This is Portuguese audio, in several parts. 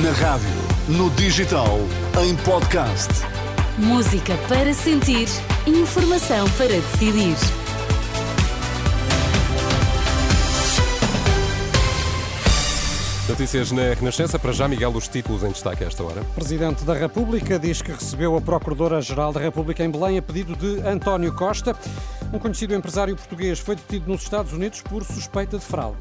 Na rádio, no digital, em podcast. Música para sentir, informação para decidir. Notícias na Renascença. Para já, Miguel, os títulos em destaque a esta hora. Presidente da República diz que recebeu a Procuradora-Geral da República em Belém a pedido de António Costa. Um conhecido empresário português foi detido nos Estados Unidos por suspeita de fraude.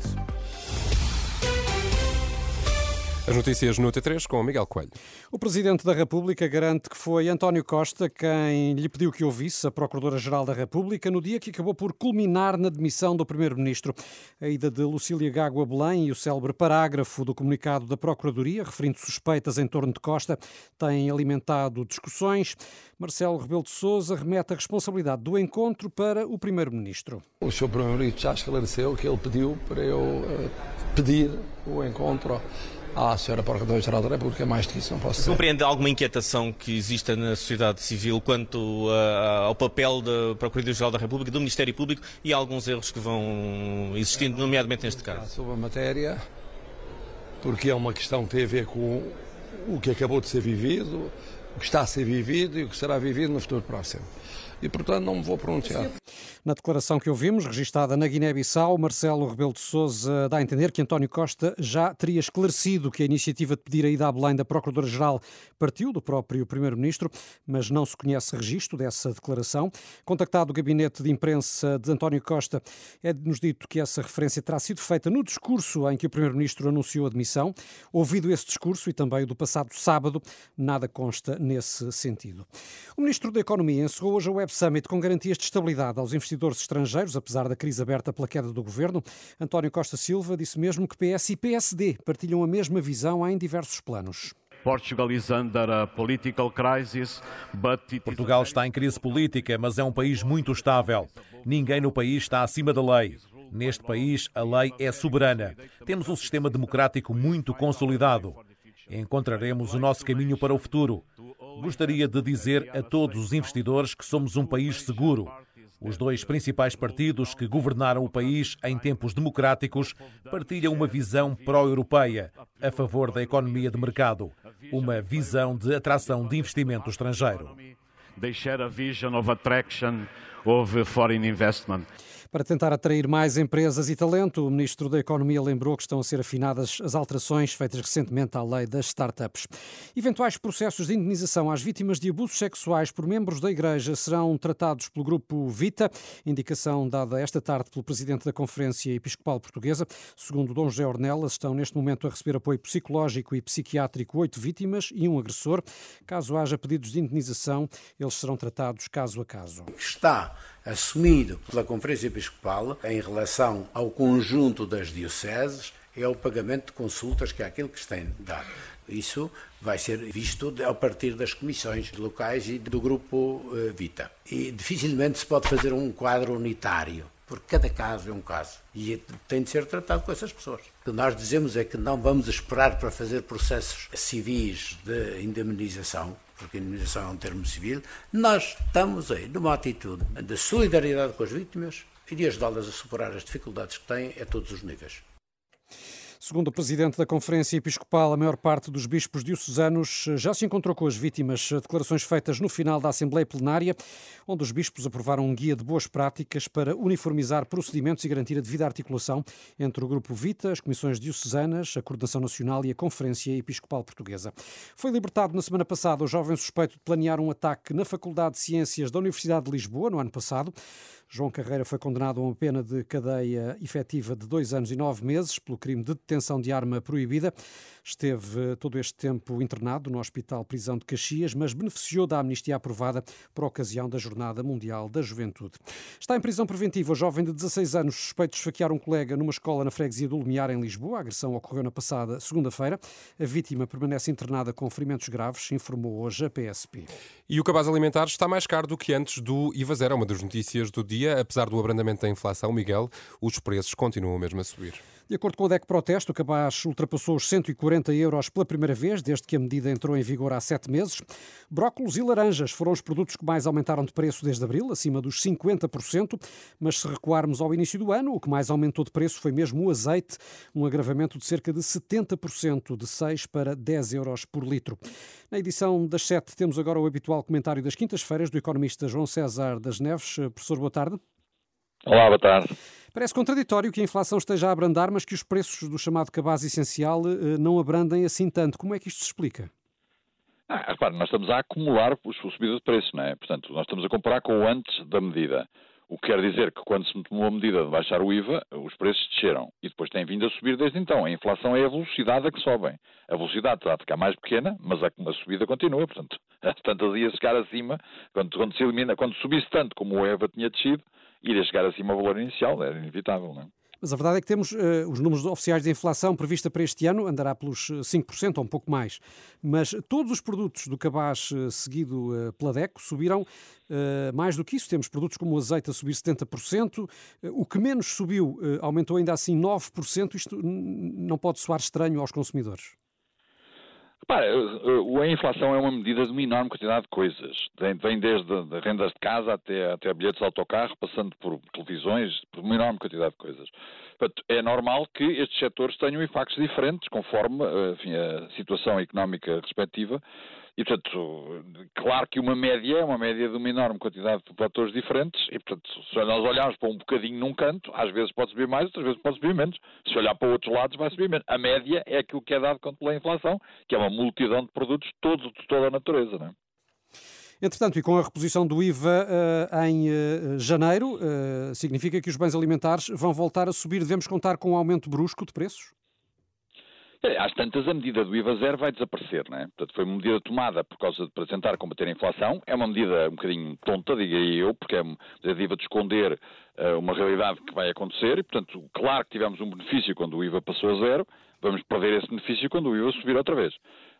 As notícias no T3 com Miguel Coelho. O Presidente da República garante que foi António Costa quem lhe pediu que ouvisse a Procuradora-Geral da República no dia que acabou por culminar na demissão do Primeiro-Ministro. A ida de Lucília Gago a Belém e o célebre parágrafo do comunicado da Procuradoria, referindo suspeitas em torno de Costa, têm alimentado discussões. Marcelo Rebelo de Sousa remete a responsabilidade do encontro para o Primeiro-Ministro. O Sr. Primeiro-Ministro já esclareceu que ele pediu para eu uh, pedir o encontro à Sra. Procuradora-Geral da República, mais do que isso não posso dizer. Compreende alguma inquietação que exista na sociedade civil quanto uh, ao papel da Procuradoria-Geral da República, do Ministério Público e alguns erros que vão existindo, nomeadamente neste caso? Sobre a matéria, porque é uma questão que tem a ver com o que acabou de ser vivido, o que está a ser vivido e o que será vivido no futuro próximo. E, portanto, não me vou pronunciar. Na declaração que ouvimos, registada na Guiné-Bissau, Marcelo Rebelo de Sousa dá a entender que António Costa já teria esclarecido que a iniciativa de pedir a ida à Belém da Procuradora-Geral partiu do próprio Primeiro-Ministro, mas não se conhece registro dessa declaração. Contactado o gabinete de imprensa de António Costa, é-nos dito que essa referência terá sido feita no discurso em que o Primeiro-Ministro anunciou a demissão. Ouvido esse discurso e também o do passado sábado, nada consta nesse sentido. O Ministro da Economia encerrou hoje a Web Summit com garantias de estabilidade aos investidores investidores estrangeiros, apesar da crise aberta pela queda do governo. António Costa Silva disse mesmo que PS e PSD partilham a mesma visão em diversos planos. Portugal está em crise política, mas é um país muito estável. Ninguém no país está acima da lei. Neste país, a lei é soberana. Temos um sistema democrático muito consolidado. Encontraremos o nosso caminho para o futuro. Gostaria de dizer a todos os investidores que somos um país seguro. Os dois principais partidos que governaram o país em tempos democráticos partilham uma visão pró-europeia, a favor da economia de mercado, uma visão de atração de investimento estrangeiro. They share a vision of attraction of foreign investment. Para tentar atrair mais empresas e talento, o Ministro da Economia lembrou que estão a ser afinadas as alterações feitas recentemente à lei das startups. Eventuais processos de indenização às vítimas de abusos sexuais por membros da Igreja serão tratados pelo Grupo Vita, indicação dada esta tarde pelo Presidente da Conferência Episcopal Portuguesa. Segundo Dom José Ornelas, estão neste momento a receber apoio psicológico e psiquiátrico oito vítimas e um agressor. Caso haja pedidos de indenização, eles serão tratados caso a caso. Está assumido pela Conferência Episcopal em relação ao conjunto das dioceses é o pagamento de consultas que é aquilo que se tem dado. Isso vai ser visto a partir das comissões locais e do grupo Vita. E dificilmente se pode fazer um quadro unitário, porque cada caso é um caso e tem de ser tratado com essas pessoas. O que nós dizemos é que não vamos esperar para fazer processos civis de indemnização, porque indemnização é um termo civil, nós estamos aí numa atitude de solidariedade com as vítimas e de ajudá-las a superar as dificuldades que têm a todos os níveis. Segundo o presidente da Conferência Episcopal, a maior parte dos bispos diocesanos já se encontrou com as vítimas. Declarações feitas no final da Assembleia Plenária, onde os bispos aprovaram um guia de boas práticas para uniformizar procedimentos e garantir a devida articulação entre o Grupo Vita, as comissões diocesanas, a Coordenação Nacional e a Conferência Episcopal Portuguesa. Foi libertado na semana passada o jovem suspeito de planear um ataque na Faculdade de Ciências da Universidade de Lisboa, no ano passado. João Carreira foi condenado a uma pena de cadeia efetiva de dois anos e nove meses pelo crime de detenção de arma proibida. Esteve todo este tempo internado no Hospital Prisão de Caxias, mas beneficiou da amnistia aprovada por ocasião da Jornada Mundial da Juventude. Está em prisão preventiva o jovem de 16 anos suspeito de esfaquear um colega numa escola na freguesia do Lumiar, em Lisboa. A agressão ocorreu na passada segunda-feira. A vítima permanece internada com ferimentos graves, informou hoje a PSP. E o cabaz alimentar está mais caro do que antes do IVA zero, é uma das notícias do dia. Apesar do abrandamento da inflação, Miguel, os preços continuam mesmo a subir. De acordo com o DEC Protesto, o cabaz ultrapassou os 140 euros pela primeira vez, desde que a medida entrou em vigor há sete meses. Brócolos e laranjas foram os produtos que mais aumentaram de preço desde abril, acima dos 50%, mas se recuarmos ao início do ano, o que mais aumentou de preço foi mesmo o azeite, um agravamento de cerca de 70%, de 6 para 10 euros por litro. Na edição das 7 temos agora o habitual comentário das quintas-feiras do economista João César das Neves. Professor, boa tarde. Olá, boa tarde. Parece contraditório que a inflação esteja a abrandar, mas que os preços do chamado cabaz essencial eh, não abrandem assim tanto. Como é que isto se explica? Ah, repare, nós estamos a acumular os subidas de preço, não é? Portanto, nós estamos a comparar com o antes da medida. O que quer dizer que quando se tomou a medida de baixar o IVA, os preços desceram e depois têm vindo a subir desde então. A inflação é a velocidade a que sobem. A velocidade está a ficar mais pequena, mas a, a subida continua. Portanto, tantas ia chegar acima, quando, quando se elimina, quando subisse tanto como o IVA tinha descido, iria chegar acima ao valor inicial, era inevitável, não é? Mas a verdade é que temos uh, os números oficiais de inflação prevista para este ano, andará pelos 5% ou um pouco mais. Mas todos os produtos do cabaz uh, seguido uh, pela DECO subiram mais do que isso. Temos produtos como o azeite a subir 70%, o que menos subiu aumentou ainda assim 9%. Isto não pode soar estranho aos consumidores. Repara, a inflação é uma medida de uma enorme quantidade de coisas. Vem desde rendas de casa até, até bilhetes de autocarro, passando por televisões, por uma enorme quantidade de coisas. Portanto, é normal que estes setores tenham impactos diferentes conforme enfim, a situação económica respectiva e, portanto, claro que uma média é uma média de uma enorme quantidade de fatores diferentes e, portanto, se nós olharmos para um bocadinho num canto, às vezes pode subir mais, outras vezes pode subir menos. Se olhar para outros lados, vai subir menos. A média é aquilo que é dado conta pela inflação, que é uma multidão de produtos todos de toda a natureza, não é? Entretanto, e com a reposição do IVA uh, em uh, janeiro, uh, significa que os bens alimentares vão voltar a subir. Devemos contar com um aumento brusco de preços? É, às tantas, a medida do IVA zero vai desaparecer, não é? Portanto, foi uma medida tomada por causa de, para tentar combater a inflação. É uma medida um bocadinho tonta, diria eu, porque é uma tentativa de esconder uh, uma realidade que vai acontecer e, portanto, claro que tivemos um benefício quando o IVA passou a zero, vamos perder esse benefício quando o IVA subir outra vez.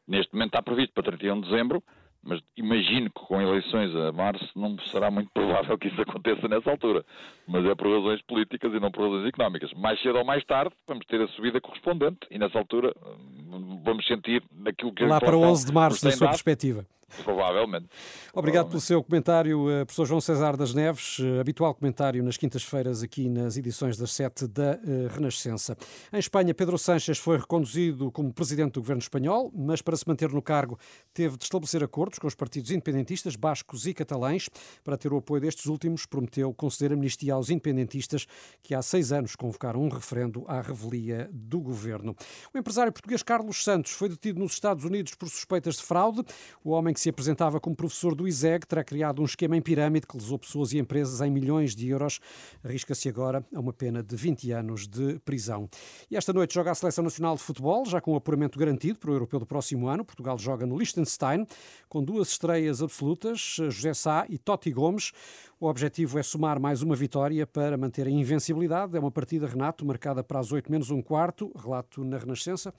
Neste momento está previsto para 31 de dezembro, mas imagino que com eleições a março não será muito provável que isso aconteça nessa altura. Mas é por razões políticas e não por razões económicas. Mais cedo ou mais tarde vamos ter a subida correspondente e nessa altura hum, vamos sentir naquilo que Lá para o 11 de março, da sua perspectiva. Provavelmente. Obrigado pelo seu comentário, eh, professor João César das Neves, eh, habitual comentário nas quintas-feiras aqui nas edições das sete da eh, Renascença. Em Espanha, Pedro Sánchez foi reconduzido como presidente do governo espanhol, mas para se manter no cargo teve de estabelecer acordos com os partidos independentistas, bascos e catalães. Para ter o apoio destes últimos, prometeu conceder amnistia aos independentistas que há seis anos convocaram um referendo à revelia do governo. O empresário português Carlos Santos foi detido nos Estados Unidos por suspeitas de fraude. O homem que se apresentava como professor do ISEG terá criado um esquema em pirâmide que lesou pessoas e empresas em milhões de euros. Arrisca-se agora a uma pena de 20 anos de prisão. E esta noite joga a Seleção Nacional de Futebol, já com o apuramento garantido para o Europeu do próximo ano. Portugal joga no Liechtenstein, com duas estreias absolutas, José Sá e Totti Gomes. O objetivo é somar mais uma vitória para manter a invencibilidade. É uma partida, Renato, marcada para as 8 menos um quarto. Relato na Renascença.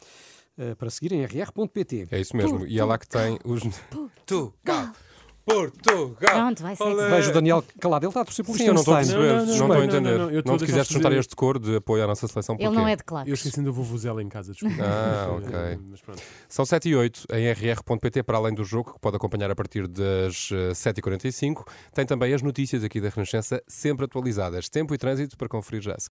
Eh, para seguir em rr.pt. É isso mesmo. E é lá que tem os. Portugal! Portugal! Pronto, vai ser. Vejo o Daniel calado. Ele está a torcer pelo Sim, eu não estou a perceber. Não, Não, não, estou não, a não, entender. não, Não a te quiseste juntar este coro de apoio à nossa seleção Ele não é de claro. Eu esqueci do Vuvuzela em casa, desculpa. Ah, ok. Mas pronto. São 7 e 8 em rr.pt, para além do jogo, que pode acompanhar a partir das eh, 7h45. Tem também as notícias aqui da Renascença, sempre atualizadas. Tempo e trânsito para conferir já.